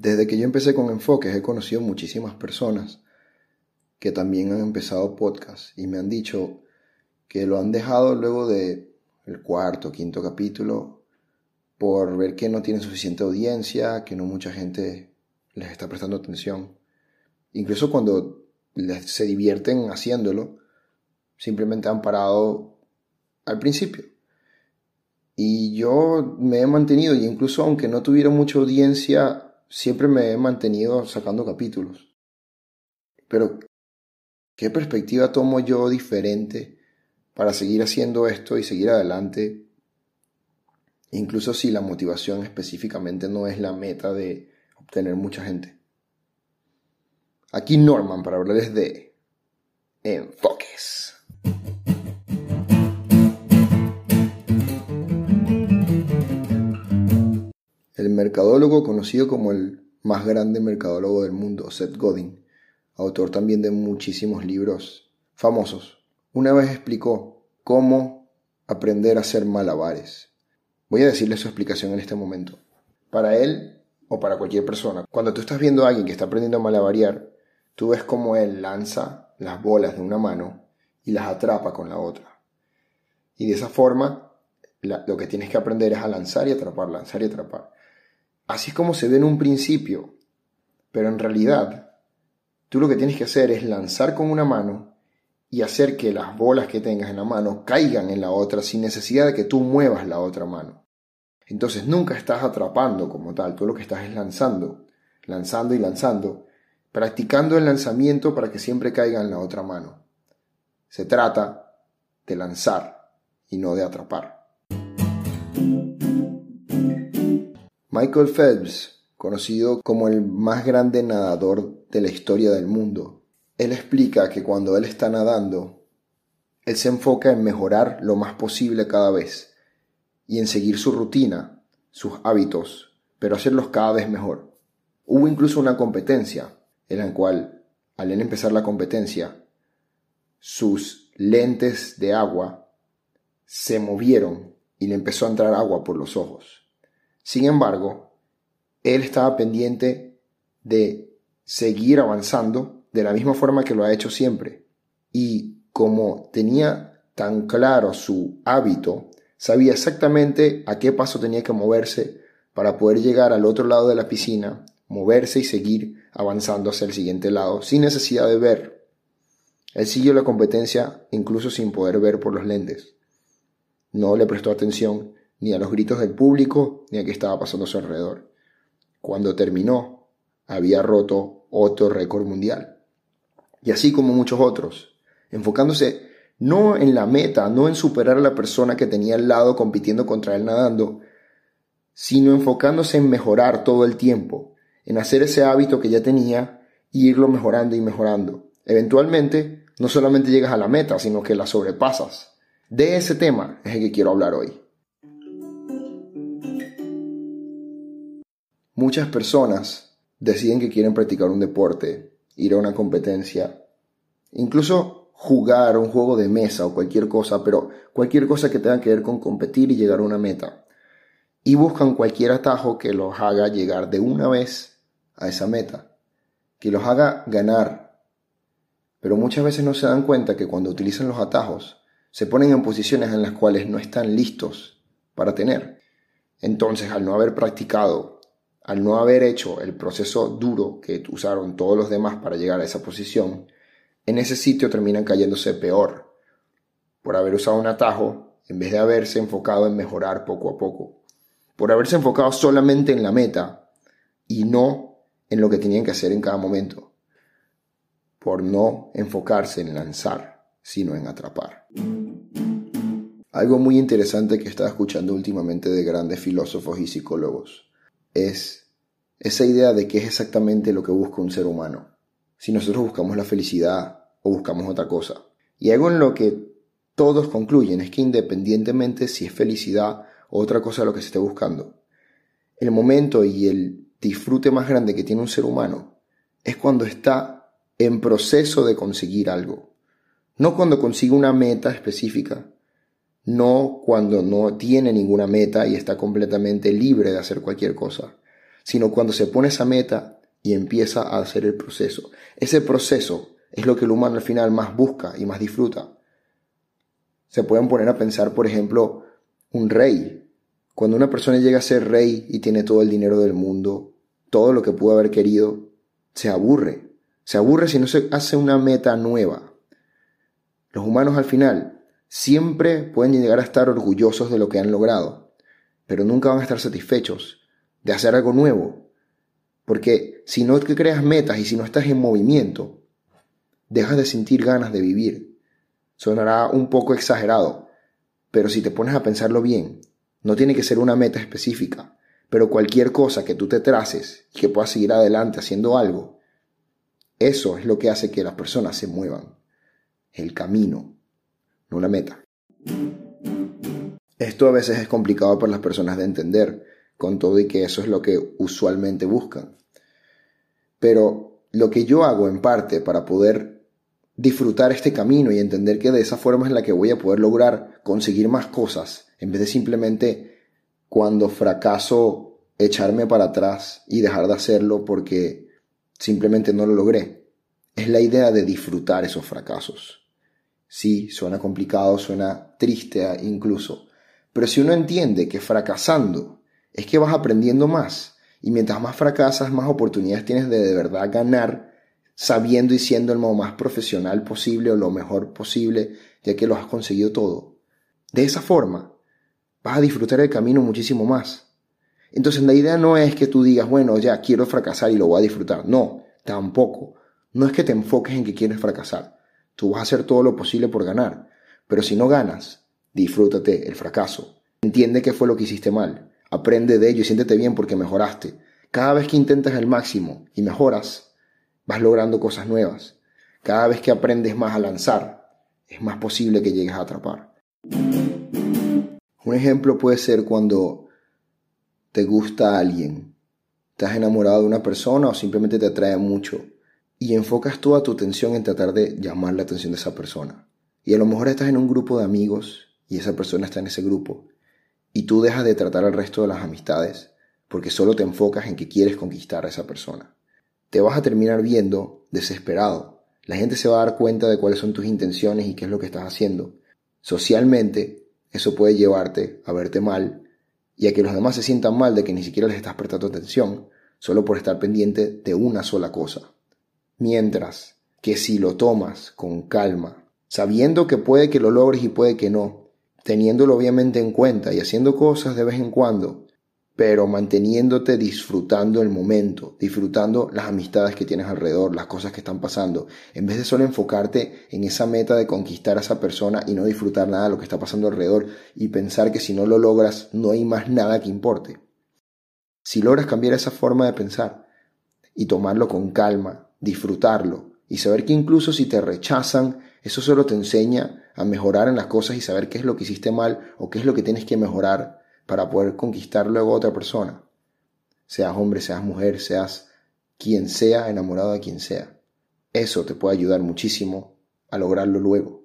Desde que yo empecé con enfoques he conocido muchísimas personas que también han empezado podcast y me han dicho que lo han dejado luego de el cuarto, quinto capítulo por ver que no tienen suficiente audiencia, que no mucha gente les está prestando atención. Incluso cuando se divierten haciéndolo, simplemente han parado al principio. Y yo me he mantenido, y incluso aunque no tuviera mucha audiencia, siempre me he mantenido sacando capítulos. Pero, ¿qué perspectiva tomo yo diferente para seguir haciendo esto y seguir adelante? Incluso si la motivación específicamente no es la meta de obtener mucha gente. Aquí Norman para hablarles de enfoques. El mercadólogo conocido como el más grande mercadólogo del mundo, Seth Godin, autor también de muchísimos libros famosos, una vez explicó cómo aprender a hacer malabares. Voy a decirle su explicación en este momento. Para él o para cualquier persona, cuando tú estás viendo a alguien que está aprendiendo a malabarear, Tú ves cómo él lanza las bolas de una mano y las atrapa con la otra. Y de esa forma, lo que tienes que aprender es a lanzar y atrapar, lanzar y atrapar. Así es como se ve en un principio, pero en realidad, tú lo que tienes que hacer es lanzar con una mano y hacer que las bolas que tengas en la mano caigan en la otra sin necesidad de que tú muevas la otra mano. Entonces nunca estás atrapando como tal, tú lo que estás es lanzando, lanzando y lanzando, practicando el lanzamiento para que siempre caiga en la otra mano. Se trata de lanzar y no de atrapar. Michael Phelps, conocido como el más grande nadador de la historia del mundo, él explica que cuando él está nadando, él se enfoca en mejorar lo más posible cada vez y en seguir su rutina, sus hábitos, pero hacerlos cada vez mejor. Hubo incluso una competencia en la cual, al empezar la competencia, sus lentes de agua se movieron y le empezó a entrar agua por los ojos. Sin embargo, él estaba pendiente de seguir avanzando de la misma forma que lo ha hecho siempre. Y como tenía tan claro su hábito, sabía exactamente a qué paso tenía que moverse para poder llegar al otro lado de la piscina moverse y seguir avanzando hacia el siguiente lado sin necesidad de ver. Él siguió la competencia incluso sin poder ver por los lentes. No le prestó atención ni a los gritos del público ni a qué estaba pasando a su alrededor. Cuando terminó, había roto otro récord mundial. Y así como muchos otros, enfocándose no en la meta, no en superar a la persona que tenía al lado compitiendo contra él nadando, sino enfocándose en mejorar todo el tiempo, en hacer ese hábito que ya tenía y irlo mejorando y mejorando. Eventualmente, no solamente llegas a la meta, sino que la sobrepasas. De ese tema es el que quiero hablar hoy. Muchas personas deciden que quieren practicar un deporte, ir a una competencia, incluso jugar un juego de mesa o cualquier cosa, pero cualquier cosa que tenga que ver con competir y llegar a una meta. Y buscan cualquier atajo que los haga llegar de una vez a esa meta, que los haga ganar. Pero muchas veces no se dan cuenta que cuando utilizan los atajos, se ponen en posiciones en las cuales no están listos para tener. Entonces, al no haber practicado, al no haber hecho el proceso duro que usaron todos los demás para llegar a esa posición, en ese sitio terminan cayéndose peor, por haber usado un atajo en vez de haberse enfocado en mejorar poco a poco, por haberse enfocado solamente en la meta y no en lo que tenían que hacer en cada momento, por no enfocarse en lanzar, sino en atrapar. Algo muy interesante que estaba escuchando últimamente de grandes filósofos y psicólogos es esa idea de qué es exactamente lo que busca un ser humano. Si nosotros buscamos la felicidad o buscamos otra cosa. Y algo en lo que todos concluyen es que independientemente si es felicidad o otra cosa lo que se esté buscando, el momento y el disfrute más grande que tiene un ser humano es cuando está en proceso de conseguir algo. No cuando consigue una meta específica, no cuando no tiene ninguna meta y está completamente libre de hacer cualquier cosa, sino cuando se pone esa meta y empieza a hacer el proceso. Ese proceso es lo que el humano al final más busca y más disfruta. Se pueden poner a pensar, por ejemplo, un rey. Cuando una persona llega a ser rey y tiene todo el dinero del mundo, todo lo que pudo haber querido, se aburre. Se aburre si no se hace una meta nueva. Los humanos al final siempre pueden llegar a estar orgullosos de lo que han logrado, pero nunca van a estar satisfechos de hacer algo nuevo. Porque si no te creas metas y si no estás en movimiento, dejas de sentir ganas de vivir. Sonará un poco exagerado, pero si te pones a pensarlo bien, no tiene que ser una meta específica, pero cualquier cosa que tú te traces y que puedas seguir adelante haciendo algo, eso es lo que hace que las personas se muevan. El camino, no la meta. Esto a veces es complicado para las personas de entender, con todo y que eso es lo que usualmente buscan. Pero lo que yo hago en parte para poder disfrutar este camino y entender que de esa forma es la que voy a poder lograr conseguir más cosas, en vez de simplemente cuando fracaso echarme para atrás y dejar de hacerlo porque simplemente no lo logré. Es la idea de disfrutar esos fracasos. Sí, suena complicado, suena triste incluso, pero si uno entiende que fracasando es que vas aprendiendo más y mientras más fracasas, más oportunidades tienes de de verdad ganar sabiendo y siendo el más profesional posible o lo mejor posible, ya que lo has conseguido todo. De esa forma, vas a disfrutar el camino muchísimo más. Entonces la idea no es que tú digas, bueno, ya quiero fracasar y lo voy a disfrutar. No, tampoco. No es que te enfoques en que quieres fracasar. Tú vas a hacer todo lo posible por ganar. Pero si no ganas, disfrútate el fracaso. Entiende qué fue lo que hiciste mal. Aprende de ello y siéntete bien porque mejoraste. Cada vez que intentas el máximo y mejoras, vas logrando cosas nuevas. Cada vez que aprendes más a lanzar, es más posible que llegues a atrapar. Un ejemplo puede ser cuando te gusta alguien, estás enamorado de una persona o simplemente te atrae mucho y enfocas toda tu atención en tratar de llamar la atención de esa persona. Y a lo mejor estás en un grupo de amigos y esa persona está en ese grupo y tú dejas de tratar al resto de las amistades porque solo te enfocas en que quieres conquistar a esa persona te vas a terminar viendo desesperado. La gente se va a dar cuenta de cuáles son tus intenciones y qué es lo que estás haciendo. Socialmente, eso puede llevarte a verte mal y a que los demás se sientan mal de que ni siquiera les estás prestando atención, solo por estar pendiente de una sola cosa. Mientras que si lo tomas con calma, sabiendo que puede que lo logres y puede que no, teniéndolo obviamente en cuenta y haciendo cosas de vez en cuando, pero manteniéndote disfrutando el momento, disfrutando las amistades que tienes alrededor, las cosas que están pasando, en vez de solo enfocarte en esa meta de conquistar a esa persona y no disfrutar nada de lo que está pasando alrededor y pensar que si no lo logras no hay más nada que importe. Si logras cambiar esa forma de pensar y tomarlo con calma, disfrutarlo y saber que incluso si te rechazan, eso solo te enseña a mejorar en las cosas y saber qué es lo que hiciste mal o qué es lo que tienes que mejorar para poder conquistar luego a otra persona. Seas hombre, seas mujer, seas quien sea, enamorado de quien sea. Eso te puede ayudar muchísimo a lograrlo luego.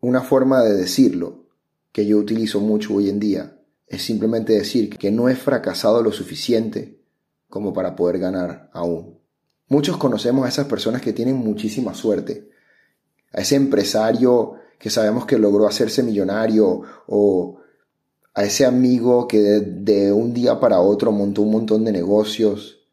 Una forma de decirlo que yo utilizo mucho hoy en día es simplemente decir que no he fracasado lo suficiente como para poder ganar aún. Muchos conocemos a esas personas que tienen muchísima suerte, a ese empresario que sabemos que logró hacerse millonario o a ese amigo que de, un día para otro montó un montón de negocios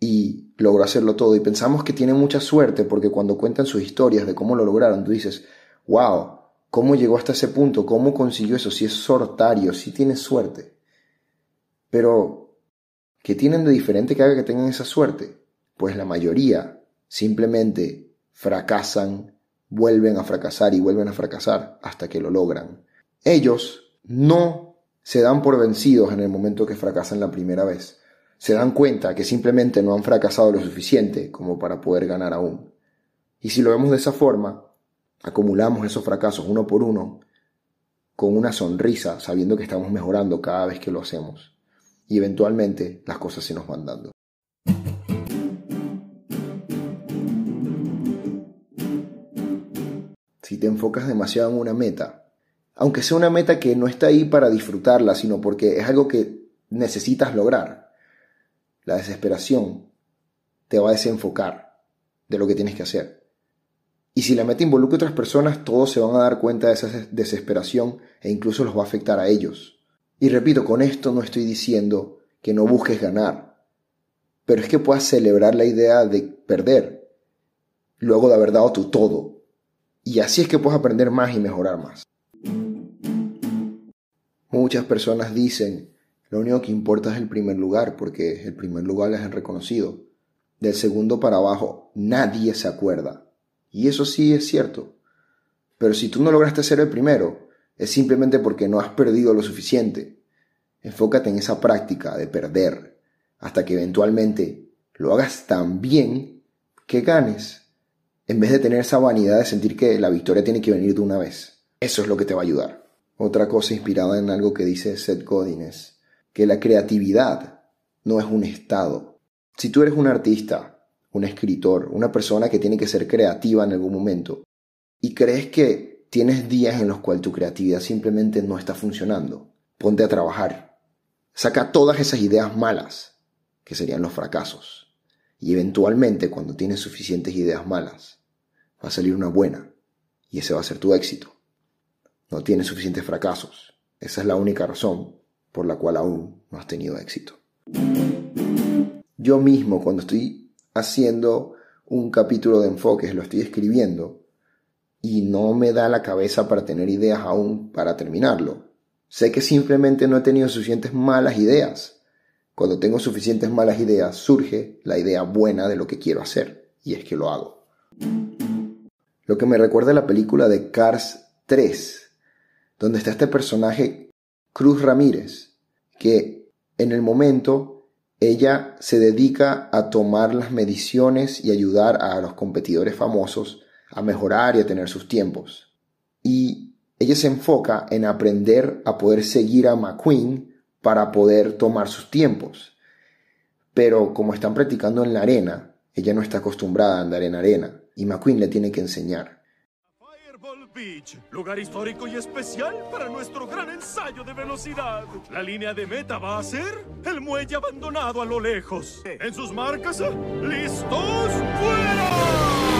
y logró hacerlo todo. Y pensamos que tiene mucha suerte porque cuando cuentan sus historias de cómo lo lograron, tú dices, wow, ¿cómo llegó hasta ese punto? ¿Cómo consiguió eso? Si es sortario, si tiene suerte. Pero, ¿qué tienen de diferente que haga que tengan esa suerte? Pues la mayoría simplemente fracasan vuelven a fracasar y vuelven a fracasar hasta que lo logran. Ellos no se dan por vencidos en el momento que fracasan la primera vez. Se dan cuenta que simplemente no han fracasado lo suficiente como para poder ganar aún. Y si lo vemos de esa forma, acumulamos esos fracasos uno por uno con una sonrisa, sabiendo que estamos mejorando cada vez que lo hacemos. Y eventualmente las cosas se nos van dando. Si te enfocas demasiado en una meta Aunque sea una meta que no está ahí para disfrutarla, sino porque es algo que necesitas lograr. La desesperación te va a desenfocar de lo que tienes que hacer. Y si la meta involucra a otras personas, todos se van a dar cuenta de esa desesperación e incluso los va a afectar a ellos. Y repito, con esto no estoy diciendo que no busques ganar, pero es que puedas celebrar la idea de perder, luego de haber dado tu todo. Y así es que puedes aprender más y mejorar más. Muchas personas dicen, lo único que importa es el primer lugar, porque el primer lugar les han reconocido. Del segundo para abajo, nadie se acuerda. Y eso sí es cierto. Pero si tú no lograste ser el primero, es simplemente porque no has perdido lo suficiente. Enfócate en esa práctica de perder, hasta que eventualmente lo hagas tan bien que ganes, en vez de tener esa vanidad de sentir que la victoria tiene que venir de una vez. Eso es lo que te va a ayudar. Otra cosa inspirada en algo que dice Seth Godin es que la creatividad no es un estado. Si tú eres un artista un escritor, una persona que tiene que ser creativa en algún momento, y crees que tienes días en los cuales tu creatividad simplemente no está funcionando, ponte a trabajar. Saca todas esas ideas malas, que serían los fracasos. Y eventualmente, cuando tienes suficientes ideas malas, va a salir una buena. Y ese va a ser tu éxito. No tienes suficientes fracasos. Esa es la única razón por la cual aún no has tenido éxito. Yo mismo, cuando estoy haciendo un capítulo de enfoques, lo estoy escribiendo y no me da la cabeza para tener ideas aún para terminarlo. Sé que simplemente no he tenido suficientes malas ideas. Cuando tengo suficientes malas ideas surge la idea buena de lo que quiero hacer y es que lo hago. Lo que me recuerda a la película de Cars 3, donde está este personaje Cruz Ramírez, que en el momento ella se dedica a tomar las mediciones y ayudar a los competidores famosos a mejorar y a tener sus tiempos. Y ella se enfoca en aprender a poder seguir a McQueen para poder tomar sus tiempos. Pero como están practicando en la arena, ella no está acostumbrada a andar en arena y McQueen le tiene que enseñar. Beach, lugar histórico y especial para nuestro gran ensayo de velocidad. La línea de meta va a ser el muelle abandonado a lo lejos. En sus marcas, ¡listos, fuera!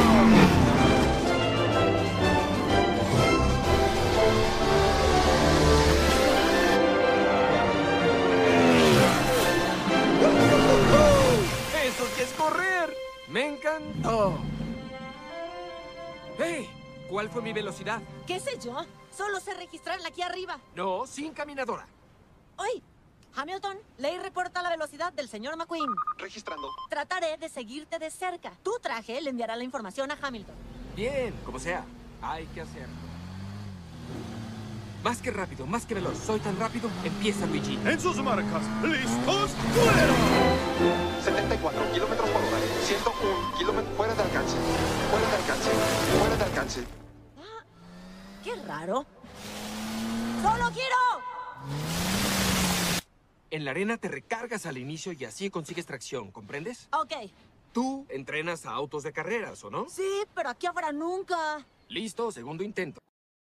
Correr! ¡Me encantó! ¡Hey! ¿Cuál fue mi velocidad? ¿Qué sé yo? Solo sé registrarla aquí arriba. No, sin caminadora. ¡Oye! Hamilton, ley reporta la velocidad del señor McQueen. Registrando. Trataré de seguirte de cerca. Tu traje le enviará la información a Hamilton. Bien, como sea. Hay que hacerlo. Más que rápido, más que veloz. Soy tan rápido. Empieza Luigi. En sus marcas, listos, fuera. 74 kilómetros por hora. 101 kilómetros fuera de alcance. Fuera de alcance. Fuera de alcance. Ah, qué raro. ¡Solo quiero! En la arena te recargas al inicio y así consigues tracción, ¿comprendes? Ok. Tú entrenas a autos de carreras, ¿o no? Sí, pero aquí habrá nunca. Listo, segundo intento.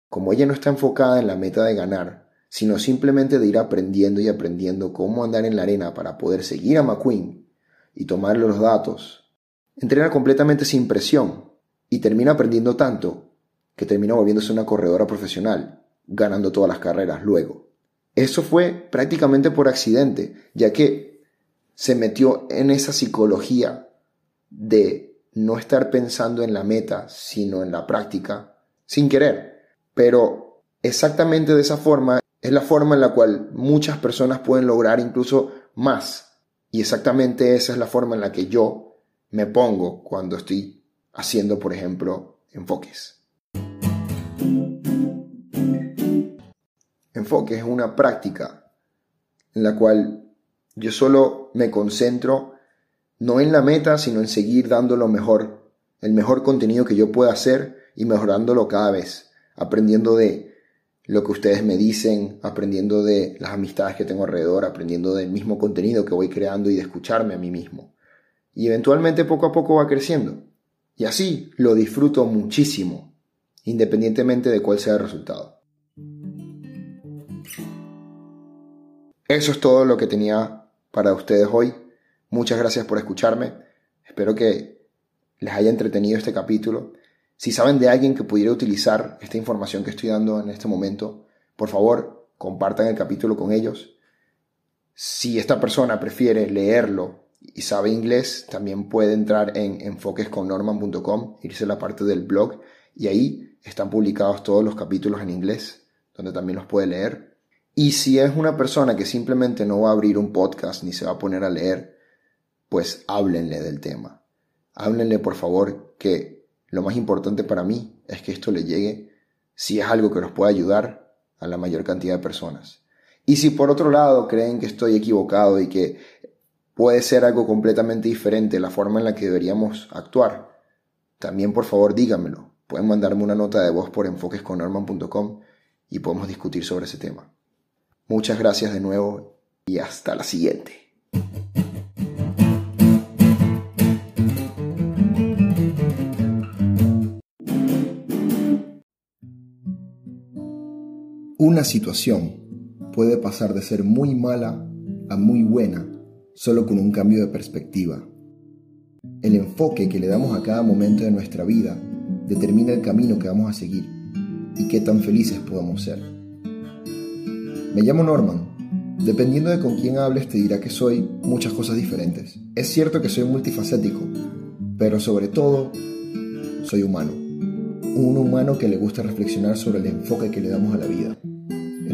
Como ella no está enfocada en la meta de ganar, sino simplemente de ir aprendiendo y aprendiendo cómo andar en la arena para poder seguir a McQueen y tomarle los datos, entrena completamente sin presión y termina aprendiendo tanto que termina volviéndose una corredora profesional, ganando todas las carreras luego. Eso fue prácticamente por accidente, ya que se metió en esa psicología de no estar pensando en la meta, sino en la práctica, sin querer. Pero exactamente de esa forma es la forma en la cual muchas personas pueden lograr incluso más. Y exactamente esa es la forma en la que yo me pongo cuando estoy haciendo, por ejemplo, enfoques. Enfoques es una práctica en la cual yo solo me concentro no en la meta, sino en seguir dando lo mejor, el mejor contenido que yo pueda hacer y mejorándolo cada vez aprendiendo de lo que ustedes me dicen, aprendiendo de las amistades que tengo alrededor, aprendiendo del mismo contenido que voy creando y de escucharme a mí mismo. Y eventualmente poco a poco va creciendo. Y así lo disfruto muchísimo, independientemente de cuál sea el resultado. Eso es todo lo que tenía para ustedes hoy. Muchas gracias por escucharme. Espero que les haya entretenido este capítulo. Si saben de alguien que pudiera utilizar esta información que estoy dando en este momento, por favor, compartan el capítulo con ellos. Si esta persona prefiere leerlo y sabe inglés, también puede entrar en enfoquesconnorman.com, irse a la parte del blog y ahí están publicados todos los capítulos en inglés, donde también los puede leer. Y si es una persona que simplemente no va a abrir un podcast ni se va a poner a leer, pues háblenle del tema. Háblenle por favor que lo más importante para mí es que esto le llegue, si es algo que nos pueda ayudar, a la mayor cantidad de personas. Y si por otro lado creen que estoy equivocado y que puede ser algo completamente diferente la forma en la que deberíamos actuar, también por favor díganmelo. Pueden mandarme una nota de voz por enfoquesconnorman.com y podemos discutir sobre ese tema. Muchas gracias de nuevo y hasta la siguiente. Una situación puede pasar de ser muy mala a muy buena solo con un cambio de perspectiva. El enfoque que le damos a cada momento de nuestra vida determina el camino que vamos a seguir y qué tan felices podamos ser. Me llamo Norman. Dependiendo de con quién hables te dirá que soy muchas cosas diferentes. Es cierto que soy multifacético, pero sobre todo soy humano. Un humano que le gusta reflexionar sobre el enfoque que le damos a la vida.